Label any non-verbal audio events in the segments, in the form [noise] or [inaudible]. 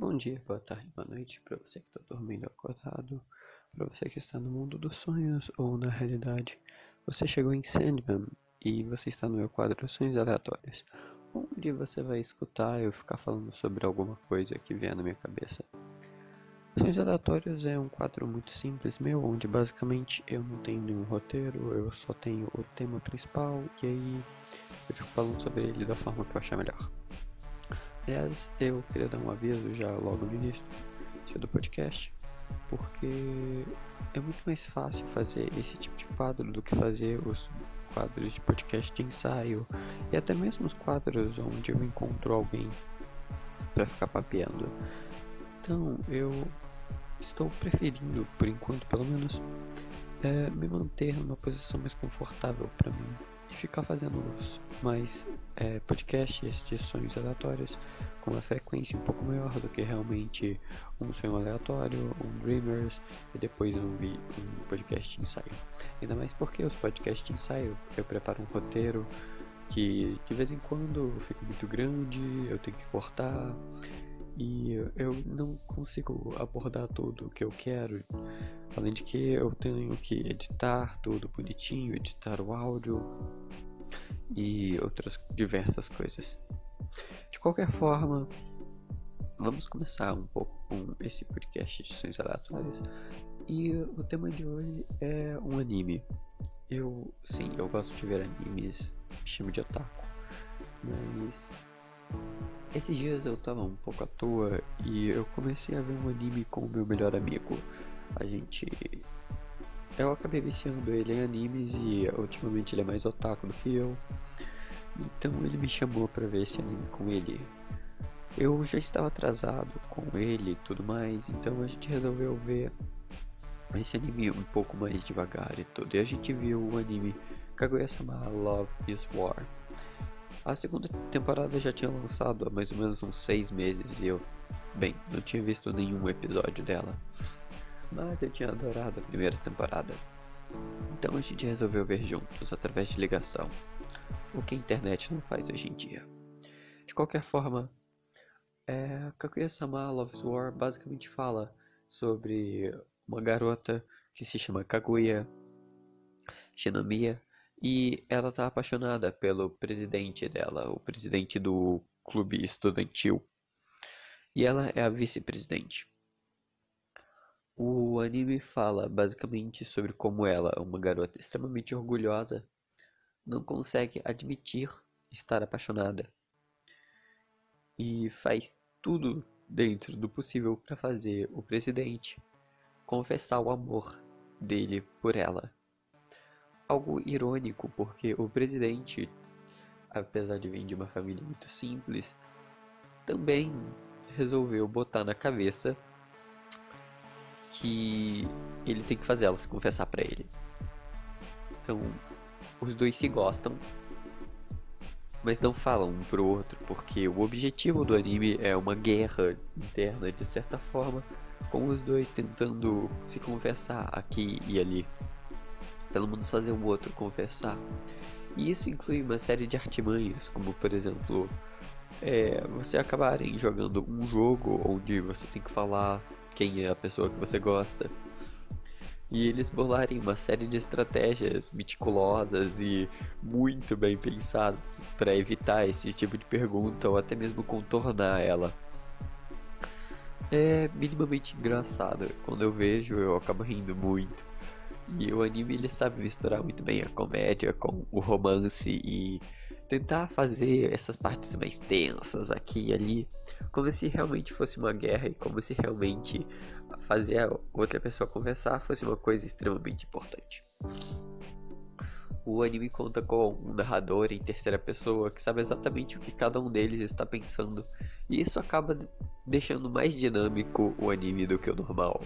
Bom dia, boa tarde, boa noite para você que está dormindo acordado, para você que está no mundo dos sonhos ou na realidade. Você chegou em Sandman e você está no meu quadro Sonhos Aleatórios, onde você vai escutar eu ficar falando sobre alguma coisa que vier na minha cabeça. Sonhos Aleatórios é um quadro muito simples meu, onde basicamente eu não tenho nenhum roteiro, eu só tenho o tema principal e aí eu fico falando sobre ele da forma que eu achar melhor. Aliás, eu queria dar um aviso já logo no início do podcast, porque é muito mais fácil fazer esse tipo de quadro do que fazer os quadros de podcast de ensaio e até mesmo os quadros onde eu encontro alguém para ficar papeando. Então, eu estou preferindo, por enquanto pelo menos, é, me manter numa posição mais confortável para mim ficar fazendo mais é, podcasts de sonhos aleatórios com uma frequência um pouco maior do que realmente um sonho aleatório, um Dreamers e depois um, um podcast ensaio. Ainda mais porque os podcasts ensaio eu preparo um roteiro que de vez em quando fica muito grande, eu tenho que cortar e eu não consigo abordar tudo o que eu quero. Além de que eu tenho que editar tudo bonitinho, editar o áudio e outras diversas coisas. De qualquer forma, vamos começar um pouco com esse podcast de sonhos aleatórios. E o tema de hoje é um anime. Eu, sim, eu gosto de ver animes, me chamo de otaku, mas esses dias eu tava um pouco à toa e eu comecei a ver um anime com o meu melhor amigo. A gente. Eu acabei viciando ele em animes e ultimamente ele é mais otaku do que eu. Então ele me chamou para ver esse anime com ele. Eu já estava atrasado com ele e tudo mais, então a gente resolveu ver esse anime um pouco mais devagar e tudo. E a gente viu o anime Kaguya-sama Love is War. A segunda temporada já tinha lançado há mais ou menos uns seis meses e eu, bem, não tinha visto nenhum episódio dela. Mas eu tinha adorado a primeira temporada. Então a gente resolveu ver juntos através de ligação, o que a internet não faz hoje em dia. De qualquer forma, é, Kaguya-sama Love's War basicamente fala sobre uma garota que se chama Kaguya Shinomiya e ela tá apaixonada pelo presidente dela, o presidente do clube estudantil. E ela é a vice-presidente. O anime fala basicamente sobre como ela, uma garota extremamente orgulhosa, não consegue admitir estar apaixonada e faz tudo dentro do possível para fazer o presidente confessar o amor dele por ela algo irônico, porque o presidente, apesar de vir de uma família muito simples, também resolveu botar na cabeça que ele tem que fazer ela se confessar para ele. Então, os dois se gostam, mas não falam um pro outro, porque o objetivo do anime é uma guerra interna de certa forma, com os dois tentando se confessar aqui e ali pelo menos fazer o outro conversar. E isso inclui uma série de artimanhas, como por exemplo, é, você acabarem jogando um jogo onde você tem que falar quem é a pessoa que você gosta. E eles bolarem uma série de estratégias meticulosas e muito bem pensadas para evitar esse tipo de pergunta ou até mesmo contornar ela. É minimamente engraçado. Quando eu vejo, eu acabo rindo muito. E o anime ele sabe misturar muito bem a comédia com o romance e tentar fazer essas partes mais tensas aqui e ali, como se realmente fosse uma guerra e como se realmente fazer a outra pessoa conversar fosse uma coisa extremamente importante. O anime conta com um narrador em terceira pessoa que sabe exatamente o que cada um deles está pensando, e isso acaba deixando mais dinâmico o anime do que o normal.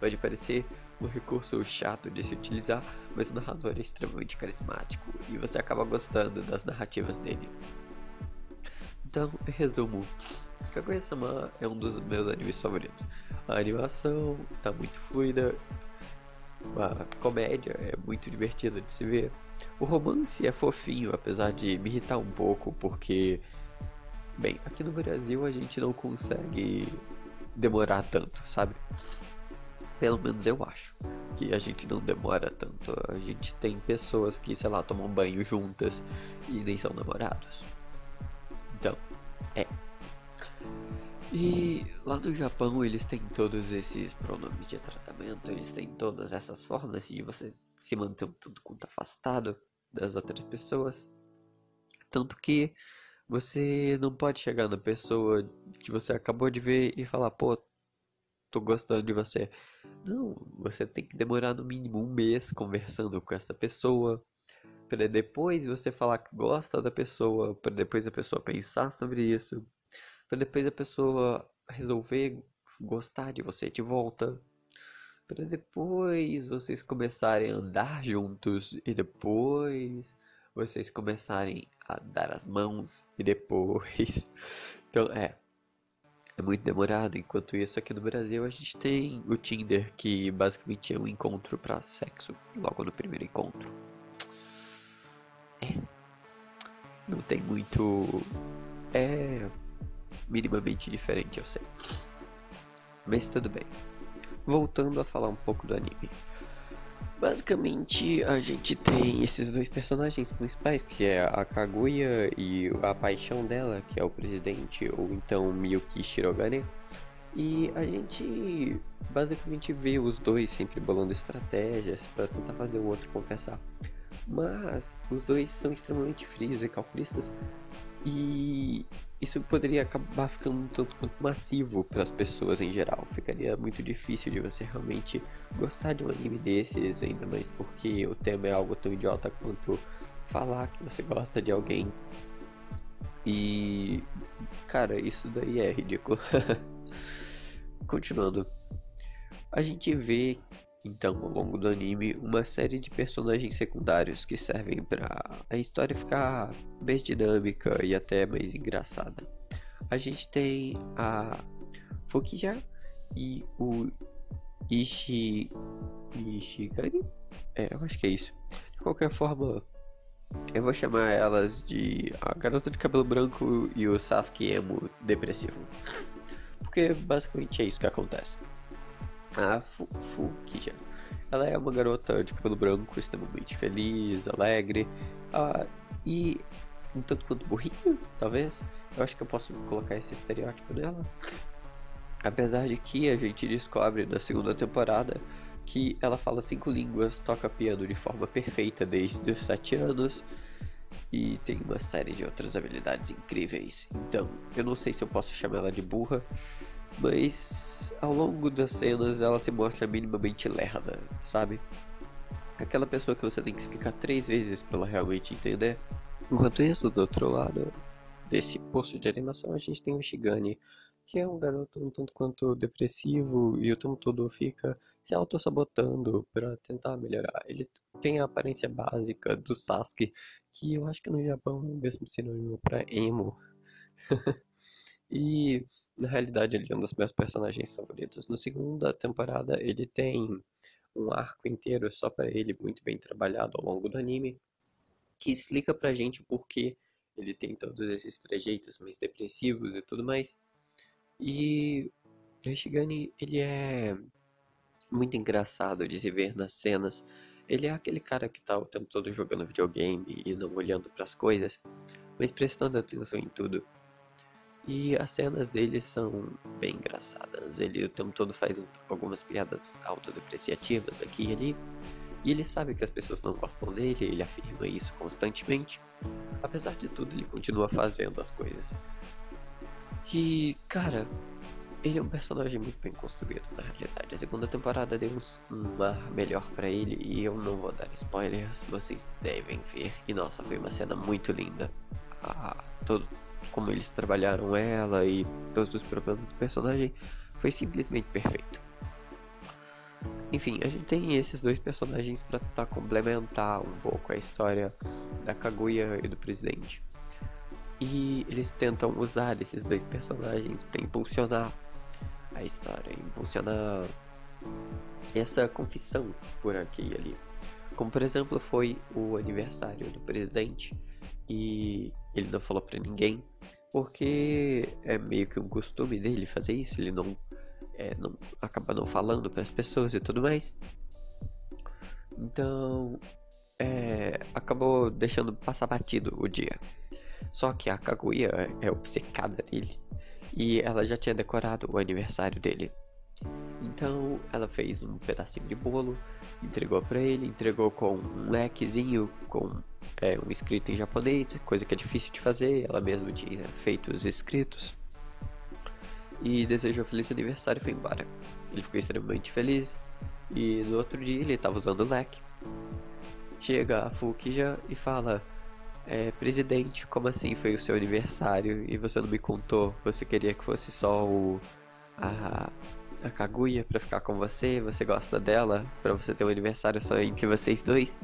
Pode parecer um recurso chato de se utilizar, mas o narrador é extremamente carismático e você acaba gostando das narrativas dele. Então, em resumo, Kaguya-sama é um dos meus animes favoritos. A animação está muito fluida, a comédia é muito divertida de se ver. O romance é fofinho, apesar de me irritar um pouco, porque Bem, aqui no Brasil a gente não consegue demorar tanto, sabe? Pelo menos eu acho que a gente não demora tanto. A gente tem pessoas que, sei lá, tomam banho juntas e nem são namorados. Então, é. E lá no Japão eles têm todos esses pronomes de tratamento, eles têm todas essas formas de você se manter um tanto quanto afastado das outras pessoas. Tanto que você não pode chegar na pessoa que você acabou de ver e falar, pô, tô gostando de você. Não, você tem que demorar no mínimo um mês conversando com essa pessoa. Para depois você falar que gosta da pessoa, para depois a pessoa pensar sobre isso, para depois a pessoa resolver gostar de você de volta, para depois vocês começarem a andar juntos e depois vocês começarem a dar as mãos e depois. [laughs] Então, é. É muito demorado. Enquanto isso, aqui no Brasil, a gente tem o Tinder, que basicamente é um encontro para sexo logo no primeiro encontro. É. Não tem muito. É. minimamente diferente, eu sei. Mas tudo bem. Voltando a falar um pouco do anime. Basicamente, a gente tem esses dois personagens principais, que é a Kaguya e a paixão dela, que é o presidente, ou então Miyuki Shirogane. E a gente basicamente vê os dois sempre bolando estratégias para tentar fazer o outro confessar. Mas os dois são extremamente frios e calculistas e isso poderia acabar ficando um tanto quanto massivo para as pessoas em geral. Ficaria muito difícil de você realmente gostar de um anime desses, ainda mais porque o tema é algo tão idiota quanto falar que você gosta de alguém. E. Cara, isso daí é ridículo. [laughs] Continuando. A gente vê então, ao longo do anime, uma série de personagens secundários que servem para a história ficar mais dinâmica e até mais engraçada. A gente tem a Fukija e o Ishi... Ishigami? É, eu acho que é isso. De qualquer forma, eu vou chamar elas de a garota de cabelo branco e o Sasuke emo depressivo. [laughs] Porque basicamente é isso que acontece a Fukija. Ela é uma garota de cabelo branco, extremamente feliz, alegre uh, e um tanto quanto burrinho, talvez. Eu acho que eu posso colocar esse estereótipo nela. Apesar de que a gente descobre na segunda temporada que ela fala cinco línguas, toca piano de forma perfeita desde os sete anos e tem uma série de outras habilidades incríveis. Então, eu não sei se eu posso chamar ela de burra, mas ao longo das cenas ela se mostra minimamente lerda, sabe? Aquela pessoa que você tem que explicar três vezes para ela realmente entender. Enquanto isso, do outro lado desse poço de animação, a gente tem o Shigani, que é um garoto um tanto quanto depressivo e o tempo todo fica se auto-sabotando para tentar melhorar. Ele tem a aparência básica do Sasuke, que eu acho que no Japão é o mesmo sinônimo para emo. [laughs] e na realidade ele é um dos meus personagens favoritos. Na segunda temporada ele tem um arco inteiro só para ele, muito bem trabalhado ao longo do anime, que explica pra gente o porquê ele tem todos esses trejeitos mais depressivos e tudo mais. E o Shigani, ele é muito engraçado de se ver nas cenas. Ele é aquele cara que tá o tempo todo jogando videogame e não olhando para as coisas, mas prestando atenção em tudo. E as cenas dele são bem engraçadas. Ele o tempo todo faz algumas piadas autodepreciativas aqui e ali. E ele sabe que as pessoas não gostam dele, ele afirma isso constantemente. Apesar de tudo, ele continua fazendo as coisas. E, cara, ele é um personagem muito bem construído na realidade. A segunda temporada deu um ar melhor para ele e eu não vou dar spoilers, vocês devem ver. E nossa, foi uma cena muito linda. Ah, todo, como eles trabalharam ela e todos os problemas do personagem foi simplesmente perfeito. Enfim, a gente tem esses dois personagens para tentar complementar um pouco a história da Kaguya e do presidente. E eles tentam usar esses dois personagens para impulsionar a história, impulsionar essa confissão por aqui e ali. Como por exemplo foi o aniversário do presidente e ele não falou para ninguém porque é meio que um costume dele fazer isso, ele não, é, não acaba não falando para as pessoas e tudo mais. Então, é, acabou deixando passar batido o dia. Só que a Kaguya é obcecada nele e ela já tinha decorado o aniversário dele. Então ela fez um pedacinho de bolo, entregou para ele, entregou com um lequezinho com é, um escrito em japonês, coisa que é difícil de fazer, ela mesma tinha feito os escritos. E desejou feliz aniversário e foi embora. Ele ficou extremamente feliz e no outro dia ele estava usando o leque. Chega a Fukija e fala: é, Presidente, como assim foi o seu aniversário e você não me contou? Você queria que fosse só o. a. a Kaguya pra ficar com você? Você gosta dela? Pra você ter um aniversário só entre vocês dois?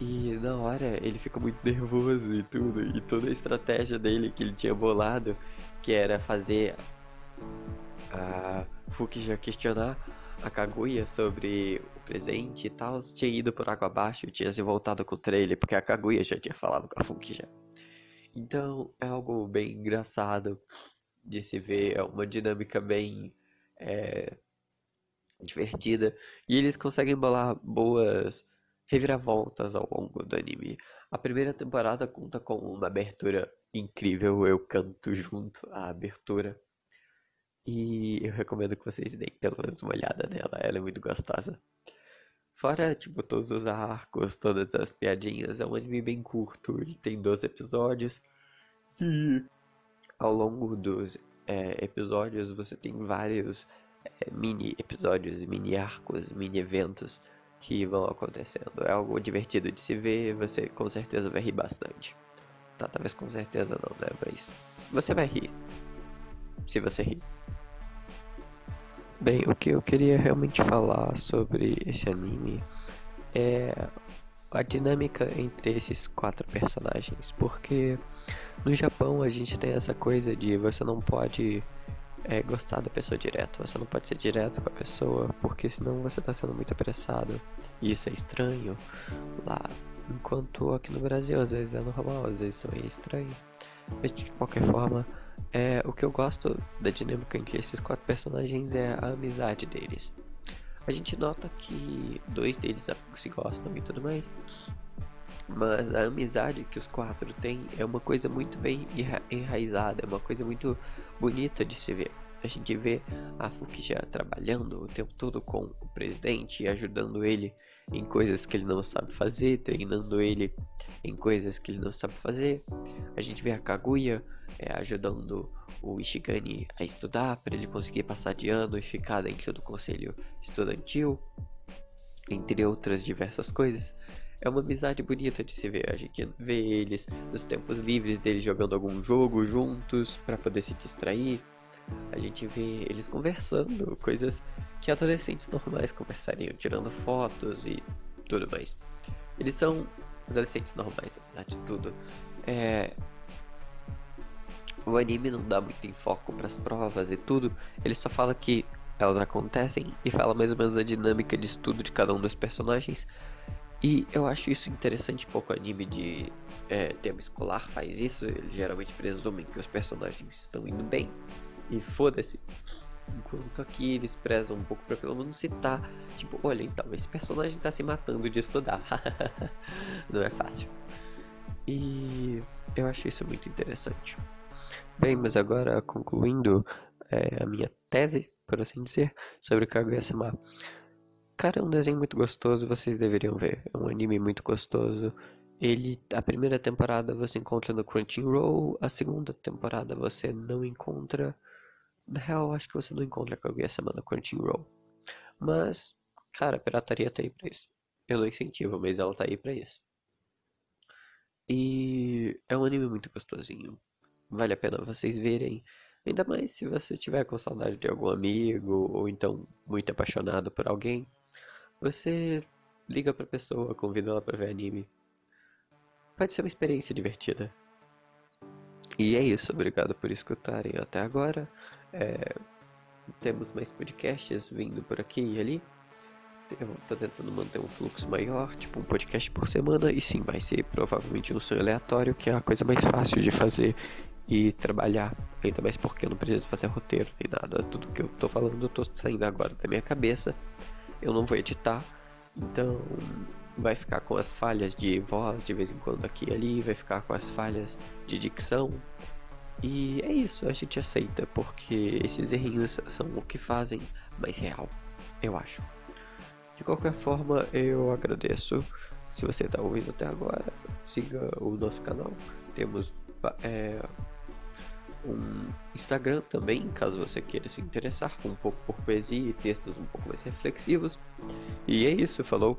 E na hora ele fica muito nervoso e tudo, e toda a estratégia dele que ele tinha bolado, que era fazer a Fukija questionar a Kaguya sobre o presente e tal, tinha ido por água abaixo, tinha se voltado contra ele, porque a Kaguya já tinha falado com a Fuki já. Então é algo bem engraçado de se ver, é uma dinâmica bem é, divertida, e eles conseguem bolar boas reviravoltas ao longo do anime. A primeira temporada conta com uma abertura incrível, eu canto junto à abertura. E eu recomendo que vocês deem pelo menos uma olhada nela, ela é muito gostosa. Fora, tipo, todos os arcos, todas as piadinhas, é um anime bem curto, ele tem 12 episódios. E ao longo dos é, episódios você tem vários é, mini episódios, mini arcos, mini eventos que vão acontecendo. É algo divertido de se ver, você com certeza vai rir bastante. Tá, talvez com certeza não, né? Mas você vai rir. Se você rir. Bem, o que eu queria realmente falar sobre esse anime é a dinâmica entre esses quatro personagens, porque no Japão a gente tem essa coisa de você não pode é, gostar da pessoa direto, você não pode ser direto com a pessoa, porque senão você está sendo muito apressado e isso é estranho lá. Enquanto aqui no Brasil às vezes é normal, às vezes também é estranho. Mas de qualquer forma, é, o que eu gosto da dinâmica entre esses quatro personagens é a amizade deles. A gente nota que dois deles se gostam e tudo mais, mas a amizade que os quatro têm é uma coisa muito bem enraizada, é uma coisa muito bonita de se ver. A gente vê a já trabalhando o tempo todo com o presidente, ajudando ele em coisas que ele não sabe fazer, treinando ele em coisas que ele não sabe fazer. A gente vê a Kaguya é, ajudando o Ishigami a estudar para ele conseguir passar de ano e ficar dentro do conselho estudantil, entre outras diversas coisas. É uma amizade bonita de se ver. A gente vê eles nos tempos livres deles jogando algum jogo juntos para poder se distrair a gente vê eles conversando, coisas que adolescentes normais conversariam, tirando fotos e tudo mais. Eles são adolescentes normais, apesar de tudo. É... O anime não dá muito enfoque para as provas e tudo, ele só fala que elas acontecem e fala mais ou menos a dinâmica de estudo de cada um dos personagens. E eu acho isso interessante, pouco anime de é, tema escolar faz isso, eles geralmente presumem que os personagens estão indo bem e foda-se. Enquanto aqui eles prezam um pouco pra pelo menos citar, tipo, olha então, esse personagem tá se matando de estudar. [laughs] Não é fácil. E eu acho isso muito interessante. Bem, mas agora concluindo é, a minha tese, por assim dizer, sobre Kaguya-sama. Cara, é um desenho muito gostoso, vocês deveriam ver. É um anime muito gostoso. Ele, a primeira temporada você encontra no Crunchyroll, a segunda temporada você não encontra na real, acho que você não encontra Kaguya-sama no Crunchyroll. Mas, cara, a pirataria tá aí pra isso. Eu não incentivo, mas ela tá aí pra isso. E é um anime muito gostosinho. Vale a pena vocês verem. Ainda mais se você tiver com saudade de algum amigo, ou então muito apaixonado por alguém. Você liga pra pessoa, convida ela pra ver anime. Pode ser uma experiência divertida. E é isso, obrigado por escutarem até agora. É, temos mais podcasts vindo por aqui e ali. Eu tô tentando manter um fluxo maior, tipo um podcast por semana, e sim, vai ser provavelmente um sonho aleatório, que é a coisa mais fácil de fazer e trabalhar. Ainda mais porque eu não preciso fazer roteiro nem nada. Tudo que eu tô falando eu tô saindo agora da minha cabeça. Eu não vou editar. Então vai ficar com as falhas de voz de vez em quando aqui e ali, vai ficar com as falhas de dicção. E é isso, a gente aceita, porque esses errinhos são o que fazem mais real, eu acho. De qualquer forma, eu agradeço. Se você está ouvindo até agora, siga o nosso canal. Temos é, um Instagram também, caso você queira se interessar um pouco por poesia e textos um pouco mais reflexivos. E é isso, falou!